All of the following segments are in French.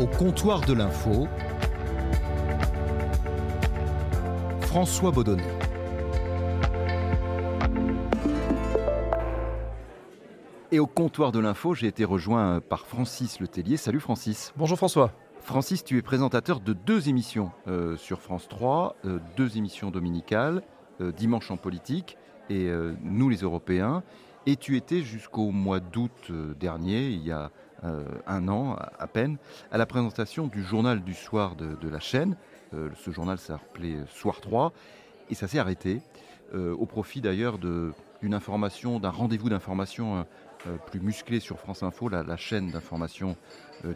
Au comptoir de l'info, François Baudonnet. Et au comptoir de l'info, j'ai été rejoint par Francis Letellier. Salut Francis. Bonjour François. Francis, tu es présentateur de deux émissions euh, sur France 3, euh, deux émissions dominicales, euh, Dimanche en politique et Nous les Européens. Et tu étais jusqu'au mois d'août dernier, il y a un an à peine, à la présentation du journal du soir de, la chaîne. ce journal s'appelait Soir 3 et ça s'est arrêté, au profit d'ailleurs d'une information, d'un rendez-vous d'information plus musclé sur France Info, la, chaîne d'information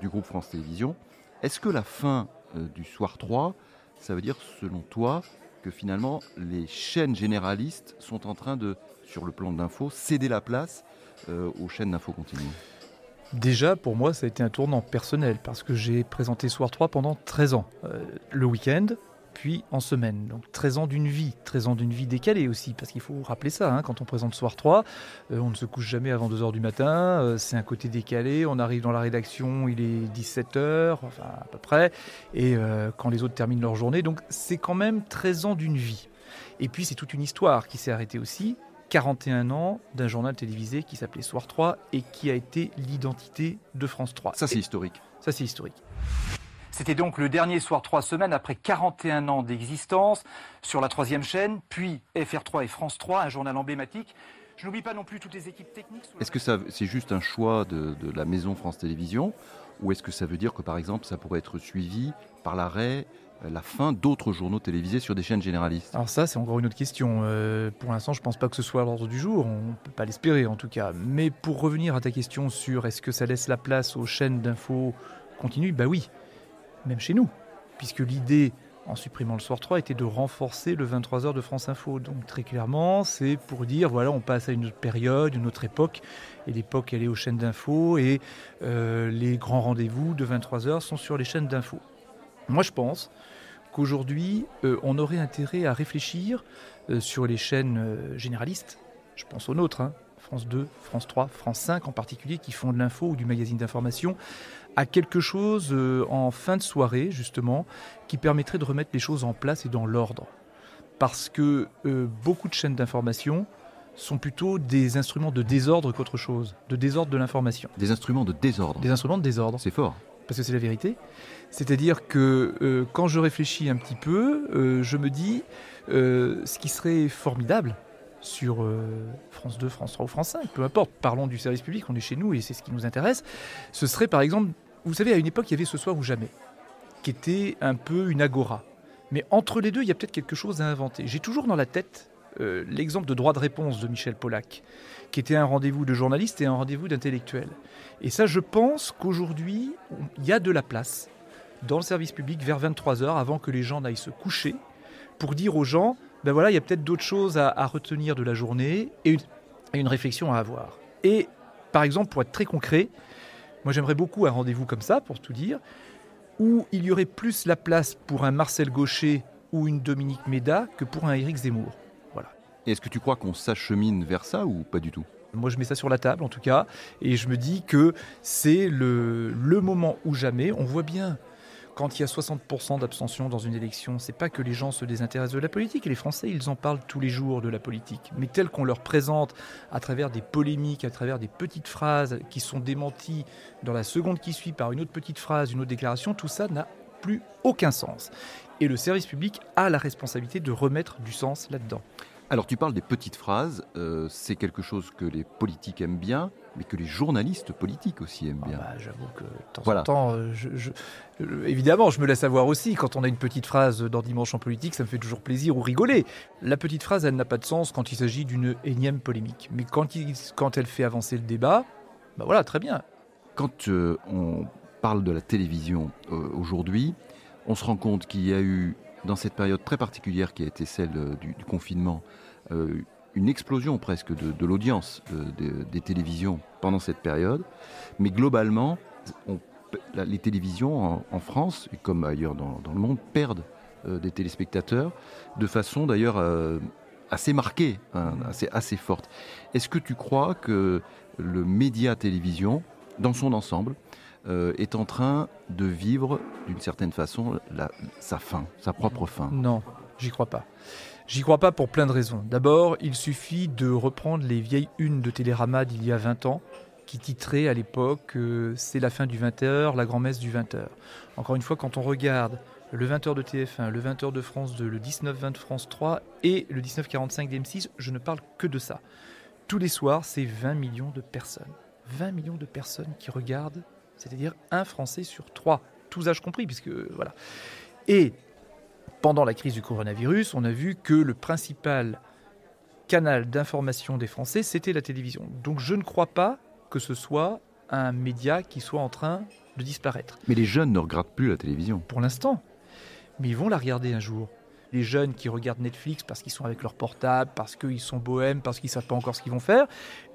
du groupe France Télévisions. Est-ce que la fin euh, du soir 3, ça veut dire, selon toi, que finalement les chaînes généralistes sont en train de, sur le plan de l'info, céder la place euh, aux chaînes d'info continue? Déjà, pour moi, ça a été un tournant personnel parce que j'ai présenté Soir 3 pendant 13 ans. Euh, le week-end, puis en semaine. Donc 13 ans d'une vie, 13 ans d'une vie décalée aussi, parce qu'il faut rappeler ça, hein, quand on présente Soir 3, euh, on ne se couche jamais avant 2h du matin, euh, c'est un côté décalé, on arrive dans la rédaction, il est 17h, enfin à peu près, et quand les autres terminent leur journée, donc c'est quand même 13 ans d'une vie. Et puis c'est toute une histoire qui s'est arrêtée aussi, 41 ans d'un journal télévisé qui s'appelait Soir 3 et qui a été l'identité de France 3. Ça c'est historique. Ça c'est historique. C'était donc le dernier soir trois semaines après 41 ans d'existence sur la troisième chaîne, puis FR3 et France 3, un journal emblématique. Je n'oublie pas non plus toutes les équipes techniques. Est-ce que c'est juste un choix de, la maison France Télévisions ou est-ce que ça veut dire que par exemple ça pourrait être suivi par l'arrêt euh, la fin d'autres journaux télévisés sur des chaînes généralistes Alors ça, c'est encore une autre question. Euh, pour l'instant, je ne pense pas que ce soit à l'ordre du jour, on ne peut pas l'espérer en tout cas. Mais pour revenir à ta question sur est-ce que ça laisse la place aux chaînes d'infos continues, bah oui même chez nous, puisque l'idée en supprimant le soir 3 était de renforcer le 23h de France Info. Donc très clairement, c'est pour dire, voilà, on passe à une autre période, une autre époque, et l'époque, elle est aux chaînes d'info, et euh, les grands rendez-vous de 23h sont sur les chaînes d'info. Moi, je pense qu'aujourd'hui, euh, on aurait intérêt à réfléchir euh, sur les chaînes généralistes, je pense aux nôtres, hein, France 2, France 3, France 5 en particulier, qui font de l'info ou du magazine d'information, à quelque chose euh, en fin de soirée, justement, qui permettrait de remettre les choses en place et dans l'ordre. Parce que euh, beaucoup de chaînes d'information sont plutôt des instruments de désordre qu'autre chose, de désordre de l'information. Des instruments de désordre Des instruments de désordre. C'est fort. Parce que c'est la vérité. C'est-à-dire que euh, quand je réfléchis un petit peu, je me dis, ce qui serait formidable, sur euh, France 2, France 3 ou France 5, peu importe, parlons du service public, on est chez nous et c'est ce qui nous intéresse, ce serait par exemple, vous savez, à une époque, il y avait Ce soir ou jamais, qui était un peu une agora. Mais entre les deux, il y a peut-être quelque chose à inventer. J'ai toujours dans la tête euh, l'exemple de droit de réponse de Michel Pollack, qui était un rendez-vous de journaliste et un rendez-vous d'intellectuel. Et ça, je pense qu'aujourd'hui, il y a de la place dans le service public vers 23h, avant que les gens n'aillent se coucher, pour dire aux gens, ben voilà, il y a peut-être d'autres choses à, retenir de la journée et une, réflexion à avoir. Et par exemple, pour être très concret, moi j'aimerais beaucoup un rendez-vous comme ça, pour tout dire, où il y aurait plus la place pour un Marcel Gaucher ou une Dominique Méda que pour un Éric Zemmour. Est-ce que tu crois qu'on s'achemine vers ça ou pas du tout? Moi, je mets ça sur la table, en tout cas, et je me dis que c'est le, moment ou jamais. On voit bien quand il y a 60% d'abstention dans une élection, c'est pas que les gens se désintéressent de la politique. Les Français, ils en parlent tous les jours de la politique. Mais tel qu'on leur présente à travers des polémiques, à travers des petites phrases qui sont démenties dans la seconde qui suit par une autre petite phrase, une autre déclaration, tout ça n'a plus aucun sens. Et le service public a la responsabilité de remettre du sens là-dedans. Alors tu parles des petites phrases, euh, c'est quelque chose que les politiques aiment bien, mais que les journalistes politiques aussi aiment bien. Ah bah, j'avoue que de temps en temps, euh, évidemment, je me laisse avoir aussi. Quand on a une petite phrase dans Dimanche en politique, ça me fait toujours plaisir ou rigoler. La petite phrase, elle n'a pas de sens quand il s'agit d'une énième polémique. Mais quand, il, quand elle fait avancer le débat, bah voilà, très bien. Quand euh, on parle de la télévision aujourd'hui, on se rend compte qu'il y a eu dans cette période très particulière qui a été celle euh, du, confinement, euh, une explosion presque de, l'audience euh, des télévisions pendant cette période. Mais globalement, les télévisions en, France, et comme ailleurs dans, le monde, perdent des téléspectateurs de façon d'ailleurs assez marquée, hein, assez, assez forte. Est-ce que tu crois que le média télévision, dans son ensemble, euh, est en train de vivre d'une certaine façon sa fin, sa propre fin? Non, j'y crois pas. J'y crois pas pour plein de raisons. D'abord, il suffit de reprendre les vieilles unes de Télérama d'il y a 20 ans, qui titraient à l'époque euh, C'est la fin du 20h, la grand-messe du 20h. Encore une fois, quand on regarde le 20h de TF1, le 20h de France 2, le 19-20 de France 3 et le 19-45 d'M6, je ne parle que de ça. Tous les soirs, c'est 20 millions de personnes. 20 millions de personnes qui regardent c'est-à-dire un Français sur trois, tous âges compris, puisque voilà. Et pendant la crise du coronavirus, on a vu que le principal canal d'information des Français, c'était la télévision. Donc je ne crois pas que ce soit un média qui soit en train de disparaître. Mais les jeunes ne regardent plus la télévision. Pour l'instant. Mais ils vont la regarder un jour. Les jeunes qui regardent Netflix parce qu'ils sont avec leur portable, parce qu'ils sont bohèmes, parce qu'ils savent pas encore ce qu'ils vont faire.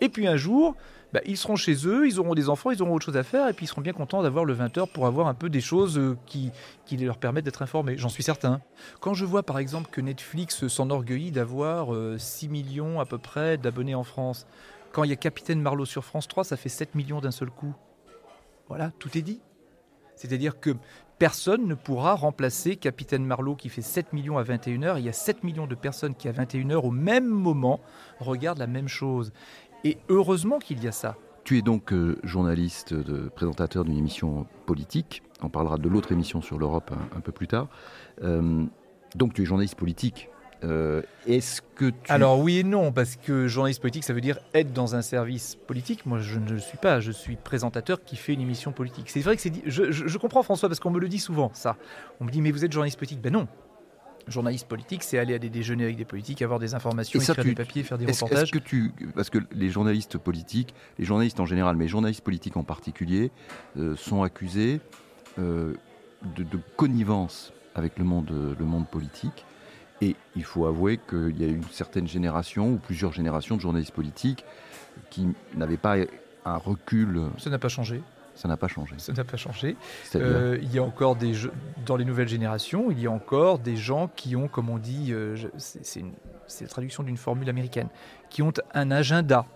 Et puis un jour, bah, ils seront chez eux, ils auront des enfants, ils auront autre chose à faire, et puis ils seront bien contents d'avoir le 20h pour avoir un peu des choses euh, qui, qui leur permettent d'être informés, j'en suis certain. Quand je vois par exemple que Netflix s'enorgueillit d'avoir 6 euh, millions à peu près d'abonnés en France, quand il y a Capitaine Marlowe sur France 3, ça fait 7 millions d'un seul coup. Voilà, tout est dit. C'est-à-dire que personne ne pourra remplacer Capitaine Marlowe qui fait 7 millions à 21h. Il y a 7 millions de personnes qui à 21h au même moment regardent la même chose. Et heureusement qu'il y a ça. Tu es donc euh, journaliste, présentateur d'une émission politique. On parlera de l'autre émission sur l'Europe un, peu plus tard. Euh, donc tu es journaliste politique. Euh, est-ce que tu... Alors oui et non, parce que journaliste politique, ça veut dire être dans un service politique. Moi, je ne le suis pas. Je suis présentateur qui fait une émission politique. C'est vrai que c'est... Je, je, comprends François, parce qu'on me le dit souvent, ça. On me dit, mais vous êtes journaliste politique. Ben non, journaliste politique, c'est aller à des déjeuners avec des politiques, avoir des informations, écrire des papiers, faire des reportages. que tu, parce que les journalistes politiques, les journalistes en général, mais les journalistes politiques en particulier, euh, sont accusés euh, de, connivence avec le monde, le monde politique. Et il faut avouer qu'il y a une certaine génération ou plusieurs générations de journalistes politiques qui n'avaient pas un recul. Ça n'a pas changé. Ça n'a pas changé. Ça n'a pas changé. Euh, il y a encore des dans les nouvelles générations, il y a encore des gens qui ont, comme on dit, euh, c'est la traduction d'une formule américaine, qui ont un agenda,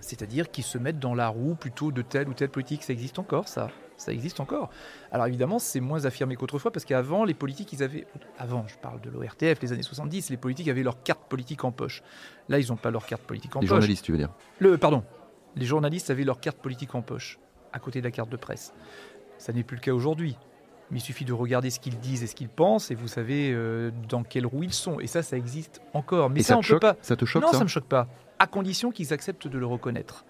c'est-à-dire qui se mettent dans la roue plutôt de telle ou telle politique. Ça existe encore, ça? Ça existe encore. Alors évidemment, c'est moins affirmé qu'autrefois, parce qu'avant, les politiques, ils avaient. Avant, je parle de l'ORTF, les années 70, les politiques avaient leur carte politique en poche. Là, ils n'ont pas leur carte politique en poche. Les journalistes, tu veux dire? Le, Pardon. Les journalistes avaient leur carte politique en poche à côté de la carte de presse. Ça n'est plus le cas aujourd'hui. Mais il suffit de regarder ce qu'ils disent et ce qu'ils pensent, et vous savez euh, dans quelle roue ils sont. Et ça, ça existe encore. Mais ça, on peut pas. Ça te choque Non, ça, ne me choque pas. À condition qu'ils acceptent de le reconnaître.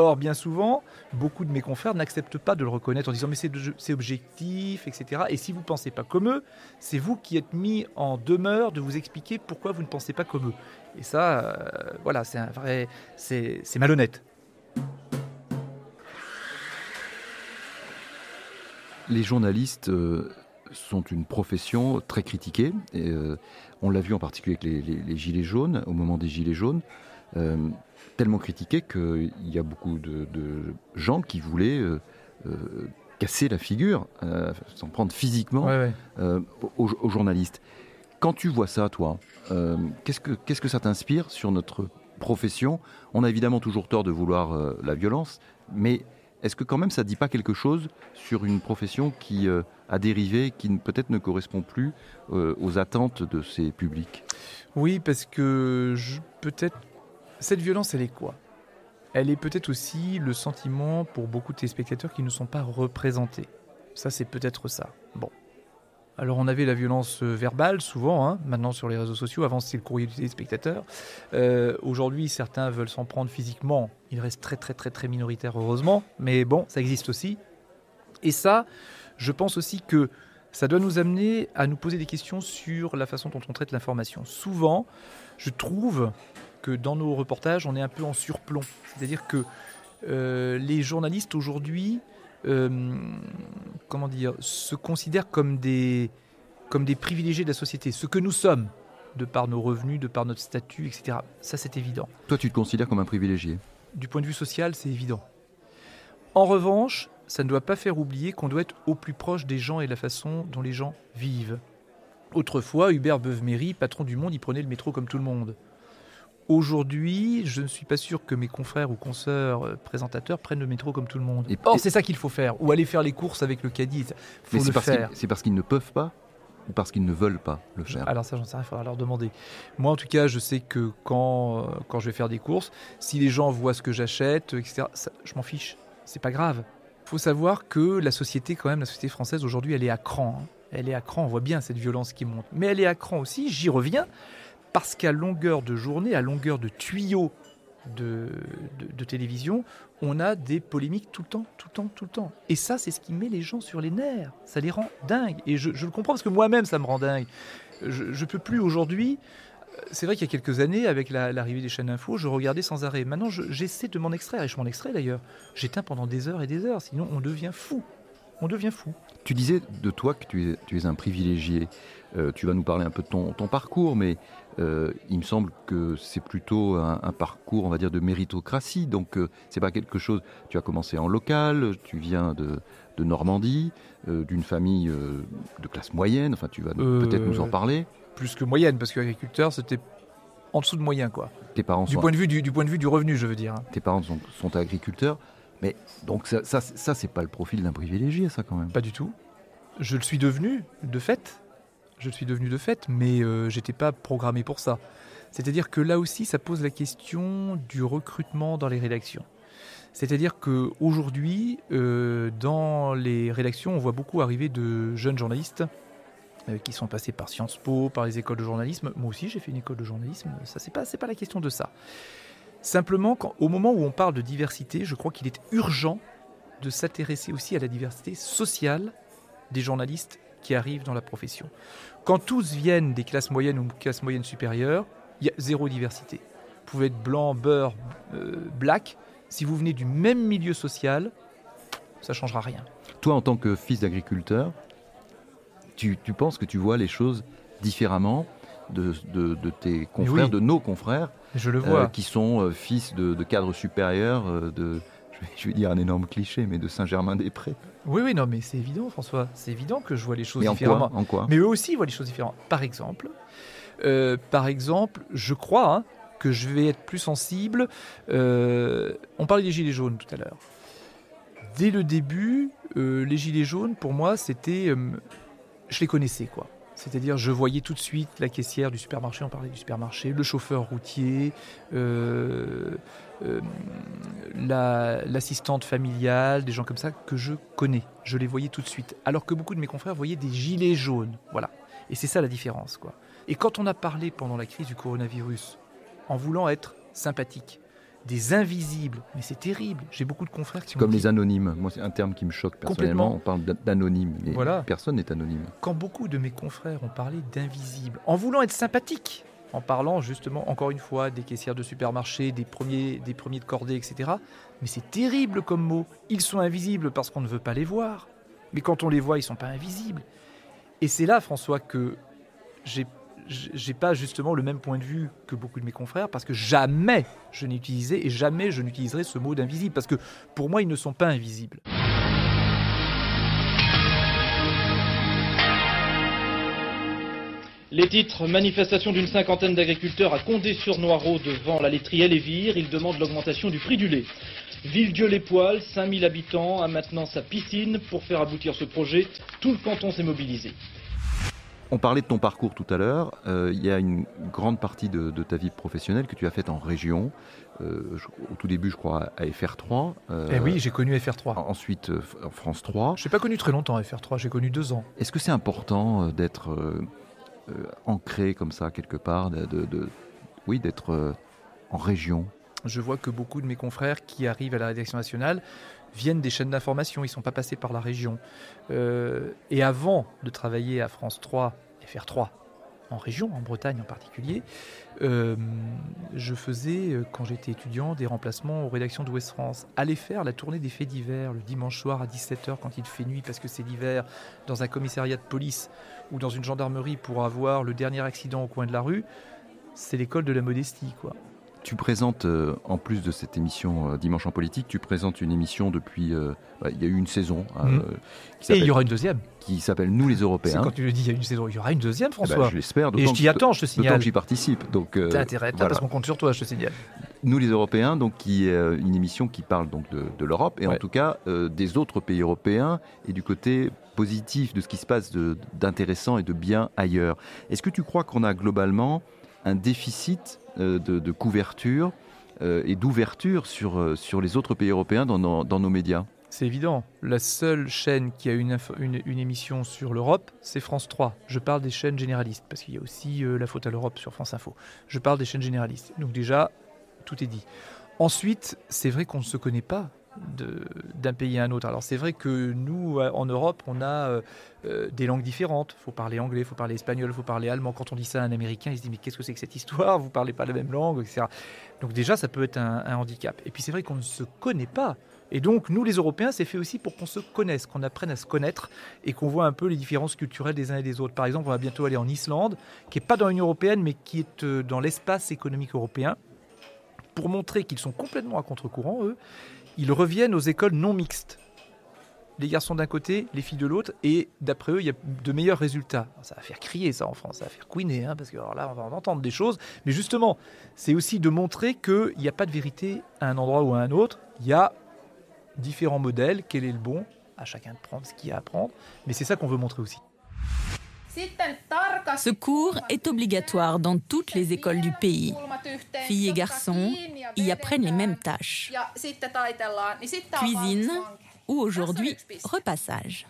Or, bien souvent, beaucoup de mes confrères n'acceptent pas de le reconnaître en disant mais c'est objectif, etc. Et si vous ne pensez pas comme eux, c'est vous qui êtes mis en demeure de vous expliquer pourquoi vous ne pensez pas comme eux. Et ça, euh, voilà, c'est un vrai, c'est malhonnête. Les journalistes euh, sont une profession très critiquée. Euh, on l'a vu en particulier avec les, Gilets jaunes, au moment des Gilets jaunes. Euh, tellement critiquée qu'il y a beaucoup de, gens qui voulaient casser la figure, s'en prendre physiquement Aux, journalistes. Quand tu vois ça, toi, qu'est-ce que qu'est-ce que ça t'inspire sur notre profession? On a évidemment toujours tort de vouloir la violence, mais est-ce que quand même ça ne dit pas quelque chose sur une profession qui euh, a dérivé, qui peut-être ne correspond plus euh, aux attentes de ses publics? Oui, parce que peut-être cette violence, elle est quoi? Elle est peut-être aussi le sentiment pour beaucoup de téléspectateurs qui ne sont pas représentés. Ça, c'est peut-être ça. Bon, alors on avait la violence euh, verbale souvent, hein, maintenant sur les réseaux sociaux, avant c'était le courrier du téléspectateur. Euh, aujourd'hui certains veulent s'en prendre physiquement, il reste très très très très minoritaire heureusement, mais bon, ça existe aussi. Et ça, je pense aussi que ça doit nous amener à nous poser des questions sur la façon dont on traite l'information. Souvent, je trouve que dans nos reportages, on est un peu en surplomb. C'est-à-dire que euh, les journalistes aujourd'hui euh, comment dire, se considèrent comme des, comme des privilégiés de la société, ce que nous sommes, de par nos revenus, de par notre statut, etc. Ça, c'est évident. Toi, tu te considères comme un privilégié? Du point de vue social, c'est évident. En revanche, ça ne doit pas faire oublier qu'on doit être au plus proche des gens et de la façon dont les gens vivent. Autrefois, Hubert Beuve-Méry, patron du Monde, il prenait le métro comme tout le monde. Aujourd'hui, je ne suis pas sûr que mes confrères ou consoeurs euh, présentateurs prennent le métro comme tout le monde. Et- Or, c'est ça qu'il faut faire. Ou aller faire les courses avec le caddie. faut Mais c'est parce qu'ils- parce ne peuvent pas ou parce qu'ils ne veulent pas le faire? Alors ça, j'en sais rien, il faudra leur demander. Moi, en tout cas, je sais que quand, euh, quand je vais faire des courses, si les gens voient ce que j'achète, etc., ça- je m'en fiche. C'est pas grave. Il faut savoir que la société, quand même, la société française, aujourd'hui, elle est à cran. hein. Elle est à cran, on voit bien cette violence qui monte. Mais elle est à cran aussi, j'y reviens, parce qu'à longueur de journée, à longueur de tuyaux de, télévision, on a des polémiques tout le temps, tout le temps, tout le temps. Et ça, c'est ce qui met les gens sur les nerfs. Ça les rend dingues. Et je, le comprends parce que moi-même, ça me rend dingue. Je, je peux plus aujourd'hui. euh, C'est vrai qu'il y a quelques années, avec la- l'arrivée des chaînes d'infos, je regardais sans arrêt. Maintenant, je- j'essaie de m'en extraire, et je m'en extrais d'ailleurs. J'éteins pendant des heures et des heures, sinon on devient fou. On devient fou. Tu disais de toi que tu es, tu es un privilégié. Euh, tu vas nous parler un peu de ton, ton parcours, mais euh, il me semble que c'est plutôt un, un parcours, on va dire, de méritocratie. Donc, euh, c'est pas quelque chose. Tu as commencé en local, tu viens de, de Normandie, euh, d'une famille de classe moyenne. Enfin, tu vas peut-être nous en parler. Plus que moyenne, parce qu'agriculteur, c'était en dessous de moyen, quoi. Tes parents Du sont, point de vue du, du point de vue du revenu, je veux dire. tes parents sont, sont agriculteurs. Mais donc, ça, ça, ça c'est pas le profil d'un privilégié, ça, quand même. Pas du tout. Je le suis devenu, de fait. Je le suis devenu de fait, mais euh, j'étais pas programmé pour ça. C'est-à-dire que là aussi, ça pose la question du recrutement dans les rédactions. C'est-à-dire que aujourd'hui, euh, dans les rédactions, on voit beaucoup arriver de jeunes journalistes euh, qui sont passés par Sciences Po, par les écoles de journalisme. Moi aussi, j'ai fait une école de journalisme. Ça, c'est pas, pas la question de ça. Simplement, quand- au moment où on parle de diversité, je crois qu'il est urgent de s'intéresser aussi à la diversité sociale des journalistes qui arrivent dans la profession. Quand tous viennent des classes moyennes ou classes moyennes supérieures, il y a zéro diversité. Vous pouvez être blanc, beurre, euh, black. Si vous venez du même milieu social, ça changera rien. Toi, en tant que fils d'agriculteur, tu, tu penses que tu vois les choses différemment de, de- de tes confrères, oui. de nos confrères, Je le euh, vois. qui sont euh, fils de, de cadres supérieurs, euh, de, je vais, dire un énorme cliché, mais de Saint-Germain-des-Prés. Oui, oui, non, mais c'est évident, François. C'est évident que je vois les choses Mais en différemment? quoi, en quoi? Mais eux aussi voient les choses différentes. Par exemple, euh, par exemple, je crois hein, que je vais être plus sensible. euh, on parlait des gilets jaunes tout à l'heure. Dès le début, euh, les gilets jaunes, pour moi, c'était, je les connaissais quoi. C'est-à-dire, je voyais tout de suite la caissière du supermarché, on parlait du supermarché, le chauffeur routier, euh, euh, la- l'assistante familiale, des gens comme ça que je connais. Je les voyais tout de suite. Alors que beaucoup de mes confrères voyaient des gilets jaunes. Voilà. Et c'est ça la différence, quoi. Et quand on a parlé pendant la crise du coronavirus, en voulant être sympathique, des invisibles, mais c'est terrible. J'ai beaucoup de confrères qui comme dit, les anonymes. Moi, c'est un terme qui me choque personnellement. On parle d'a- d'anonymes, mais Voilà. personne n'est anonyme. quand beaucoup de mes confrères ont parlé d'invisibles, en voulant être sympathiques, en parlant justement, encore une fois, des caissières de supermarché, des premiers, des premiers de cordée, etc. Mais c'est terrible comme mot. Ils sont invisibles parce qu'on ne veut pas les voir. Mais quand on les voit, ils sont pas invisibles. Et c'est là, François, que j'ai j'ai pas justement le même point de vue que beaucoup de mes confrères parce que jamais je n'ai utilisé et jamais je n'utiliserai ce mot d'invisible parce que pour moi ils ne sont pas invisibles. Les titres manifestation d'une cinquantaine d'agriculteurs à Condé-sur-Noireau devant la laiterie Elévire. Ils demandent l'augmentation du prix du lait. Villedieu-les-Poils, 5000 habitants, a maintenant sa piscine. Pour faire aboutir ce projet, tout le canton s'est mobilisé. On parlait de ton parcours tout à l'heure. Euh, il y a une grande partie de, de ta vie professionnelle que tu as faite en région. Euh, je- au tout début, je crois, à FR3. euh, Eh oui, j'ai connu FR3. Ensuite, en France 3. Je n'ai pas connu très longtemps FR3, j'ai connu deux ans. Est-ce que c'est important d'être ancré comme ça quelque part, de, de- de- oui, d'être en région? Je vois que beaucoup de mes confrères qui arrivent à la rédaction nationale viennent des chaînes d'information, ils ne sont pas passés par la région. Euh, et avant de travailler à France 3, FR3, en région, en Bretagne en particulier, euh, je faisais, euh, quand j'étais étudiant, des remplacements aux rédactions d'Ouest France. Aller faire la tournée des faits divers le dimanche soir à 17h quand il fait nuit parce que c'est l'hiver, dans un commissariat de police ou dans une gendarmerie pour avoir le dernier accident au coin de la rue, c'est l'école de la modestie, quoi. Tu présentes, euh, en plus de cette émission euh, Dimanche en politique, tu présentes une émission depuis. euh, bah, il y a eu une saison. Mhm. euh, qui Et il y aura une deuxième. qui s'appelle Nous les Européens. quand tu le dis, il y a une saison. Il y aura une deuxième, Eh ben, François. je l'espère. Et je t'y attends, je te signale. que j'y participe. Donc, T'as intérêt, voilà. parce qu'on compte sur toi, je te signale. Nous les Européens, donc qui est une émission qui parle donc de, de l'Europe et en tout cas des autres pays européens et du côté positif de ce qui se passe d'intéressant et de bien ailleurs. Est-ce que tu crois qu'on a globalement un déficit de, de couverture euh, et d'ouverture sur, euh, sur les autres pays européens dans nos, dans nos médias C'est évident. La seule chaîne qui a une, une, émission sur l'Europe, c'est France 3. Je parle des chaînes généralistes, parce qu'il y a aussi euh, La faute à l'Europe sur France Info. Je parle des chaînes généralistes. Donc déjà, tout est dit. Ensuite, c'est vrai qu'on ne se connaît pas d'un pays à un autre. Alors c'est vrai que nous, en Europe, on a euh, euh, des langues différentes. Il faut parler anglais, il faut parler espagnol, il faut parler allemand. Quand on dit ça à un Américain, il se dit mais qu'est-ce que c'est que cette histoire? Vous parlez pas la même langue, etc. Donc déjà, ça peut être un, un handicap. Et puis c'est vrai qu'on ne se connaît pas. Et donc, nous, les Européens, c'est fait aussi pour qu'on se connaisse, qu'on apprenne à se connaître et qu'on voit un peu les différences culturelles des uns et des autres. Par exemple, on va bientôt aller en Islande, qui n'est pas dans l'Union européenne, mais qui est euh, dans l'espace économique européen, pour montrer qu'ils sont complètement à contre-courant, eux. Ils reviennent aux écoles non mixtes. Les garçons d'un côté, les filles de l'autre, et d'après eux, il y a de meilleurs résultats. Ça va faire crier ça en France, ça va faire couiner, hein, parce que là, on va en entendre des choses. Mais justement, c'est aussi de montrer qu'il n'y a pas de vérité à un endroit ou à un autre. Il y a différents modèles, quel est le bon, à chacun de prendre ce qu'il y a à prendre. Mais c'est ça qu'on veut montrer aussi. Ce cours est obligatoire dans toutes les écoles du pays. Filles et garçons y apprennent les mêmes tâches. Cuisine ou aujourd'hui repassage.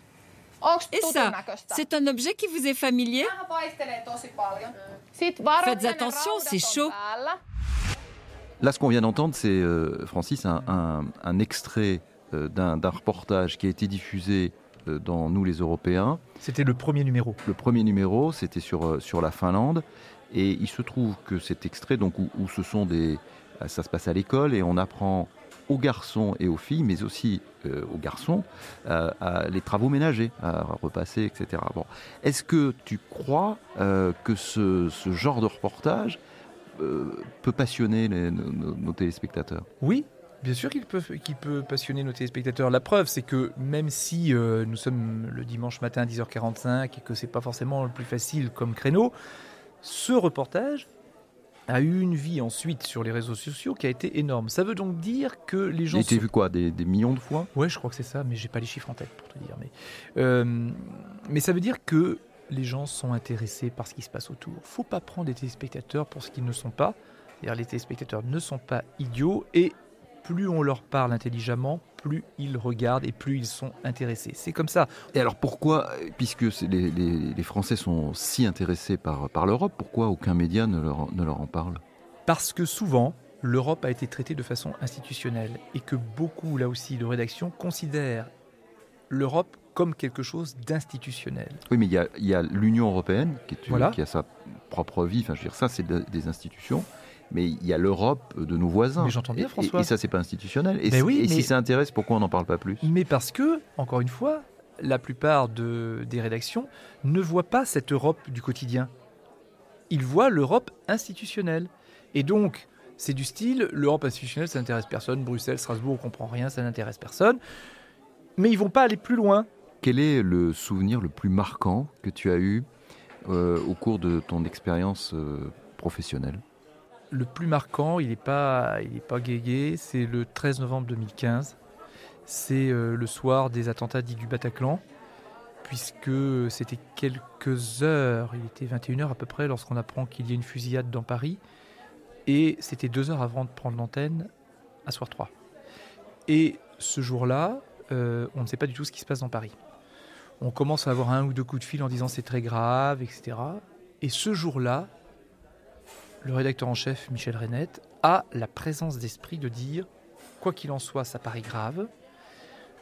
Et ça, c'est un objet qui vous est familier? Faites attention, c'est chaud. Là, ce qu'on vient d'entendre, c'est, euh, Francis, un, un- un extrait euh, d'un d'un reportage qui a été diffusé dans Nous les Européens. C'était le premier numéro. Le premier numéro, c'était sur, euh, sur la Finlande. Et il se trouve que cet extrait, donc, où, où ce sont des. euh, Ça se passe à l'école et on apprend aux garçons et aux filles, mais aussi euh, aux garçons, euh, à les travaux ménagers, à repasser, etc. Bon. Est-ce que tu crois euh, que ce, ce genre de reportage peut passionner les- nos téléspectateurs? Oui, bien sûr qu'il peut, passionner nos téléspectateurs. La preuve, c'est que même si euh, nous sommes le dimanche matin à 10h45 et que c'est pas forcément le plus facile comme créneau, ce reportage a eu une vie ensuite sur les réseaux sociaux qui a été énorme. Ça veut donc dire que les Il gens a été sont- vu quoi des, des millions de fois? Ouais, je crois que c'est ça, mais j'ai pas les chiffres en tête pour te dire. Mais, euh, mais ça veut dire que les gens sont intéressés par ce qui se passe autour. Faut pas prendre les téléspectateurs pour ce qu'ils ne sont pas. Les téléspectateurs ne sont pas idiots et plus on leur parle intelligemment, plus ils regardent et plus ils sont intéressés. C'est comme ça. Et alors pourquoi, puisque les, les- les Français sont si intéressés par, par l'Europe, pourquoi aucun média ne leur, ne leur en parle? Parce que souvent, l'Europe a été traitée de façon institutionnelle et que beaucoup, là aussi, de rédactions considèrent l'Europe comme quelque chose d'institutionnel. Oui, mais il y a, il y a l'Union européenne qui, est- Voilà. qui a sa propre vie. Enfin, je veux dire, ça, c'est de- des institutions. Mais il y a l'Europe de nos voisins. Mais j'entends bien, Et- François. Et, et ça, c'est pas institutionnel. Et, si- oui, et mais- si ça intéresse, pourquoi on n'en parle pas plus? Mais parce que, encore une fois, la plupart de- des rédactions ne voient pas cette Europe du quotidien. Ils voient l'Europe institutionnelle. Et donc, c'est du style, l'Europe institutionnelle, ça n'intéresse personne. Bruxelles, Strasbourg, on comprend rien, ça n'intéresse personne. Mais ils vont pas aller plus loin. Quel est le souvenir le plus marquant que tu as eu euh, au cours de ton expérience euh, professionnelle? Le plus marquant, il n'est pas, il c'est le 13 novembre 2015. C'est euh, le soir des attentats dits du Bataclan, puisque c'était quelques heures, il était 21h à peu près, lorsqu'on apprend qu'il y a une fusillade dans Paris. Et c'était deux heures avant de prendre l'antenne à Soir 3. Et ce jour-là, euh, on ne sait pas du tout ce qui se passe dans Paris. On commence à avoir un ou deux coups de fil en disant c'est très grave, etc. Et ce jour-là, le rédacteur en chef, Michel Renette, a la présence d'esprit de dire quoi qu'il en soit, ça paraît grave.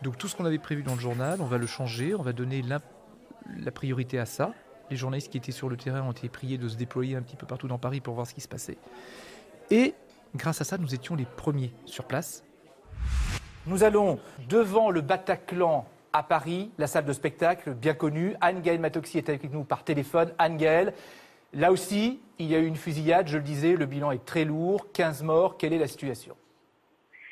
Donc tout ce qu'on avait prévu dans le journal, on va le changer, on va donner la priorité à ça. Les journalistes qui étaient sur le terrain ont été priés de se déployer un petit peu partout dans Paris pour voir ce qui se passait. Et grâce à ça, nous étions les premiers sur place. Nous allons devant le Bataclan à Paris, la salle de spectacle bien connue. Anne-Gaëlle Matoxy est avec nous par téléphone. Anne-Gaëlle, Là aussi, il y a eu une fusillade, je le disais, le bilan est très lourd, 15 morts. Quelle est la situation?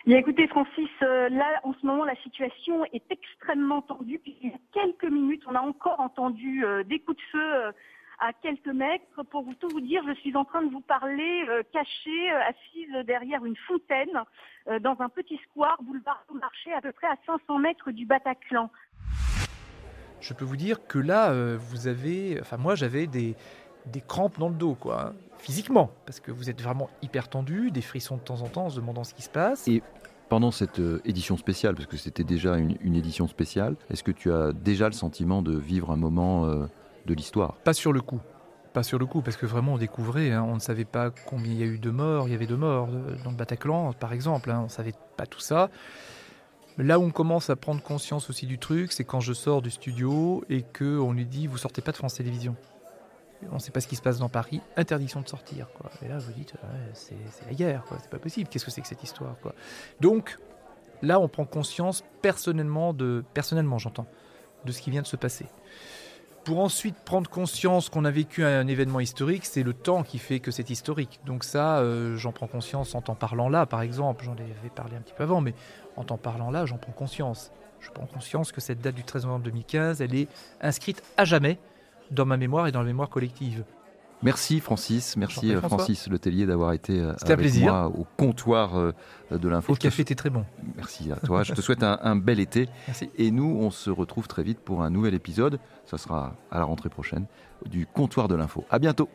Écoutez Francis, euh, là en ce moment la situation est extrêmement tendue. Puis, il y a quelques minutes, on a encore entendu euh, des coups de feu euh, à quelques mètres. Pour tout vous dire, je suis en train de vous parler cachée, assise derrière une fontaine, dans un petit square, boulevard du marché, à peu près à 500 mètres du Bataclan. Je peux vous dire que là, vous avez, enfin moi j'avais des, des crampes dans le dos, quoi, hein, physiquement, parce que vous êtes vraiment hyper tendu, des frissons de temps en temps en se demandant ce qui se passe. Et pendant cette euh, édition spéciale, parce que c'était déjà une, édition spéciale, est-ce que tu as déjà le sentiment de vivre un moment euh, de l'histoire? Pas sur le coup. Pas sur le coup, parce que vraiment on découvrait, hein, on ne savait pas combien il y a eu de morts, il y avait de morts euh, dans le Bataclan par exemple, hein, on ne savait pas tout ça. Là où on commence à prendre conscience aussi du truc, c'est quand je sors du studio et qu'on lui dit vous sortez pas de France Télévisions on ne sait pas ce qui se passe dans Paris, interdiction de sortir. Quoi. Et là, vous dites, c'est la guerre, c'est pas possible, qu'est-ce que c'est que cette histoire quoi. Donc, là, on prend conscience personnellement, de, personnellement j'entends, de ce qui vient de se passer. Pour ensuite prendre conscience qu'on a vécu un événement historique, c'est le temps qui fait que c'est historique. Donc ça, euh, j'en prends conscience en t'en parlant là, par exemple. J'en avais parlé un petit peu avant, mais en t'en parlant là, j'en prends conscience. Je prends conscience que cette date du 13 novembre 2015, elle est inscrite à jamais dans ma mémoire et dans la mémoire collective. Merci Francis, merci euh, Francis Letellier d'avoir été euh, avec moi au comptoir euh, de l'info. Le café était très bon. Merci à toi, je te souhaite un, bel été. Merci. Et nous, on se retrouve très vite pour un nouvel épisode, ça sera à la rentrée prochaine, du comptoir de l'info. À bientôt.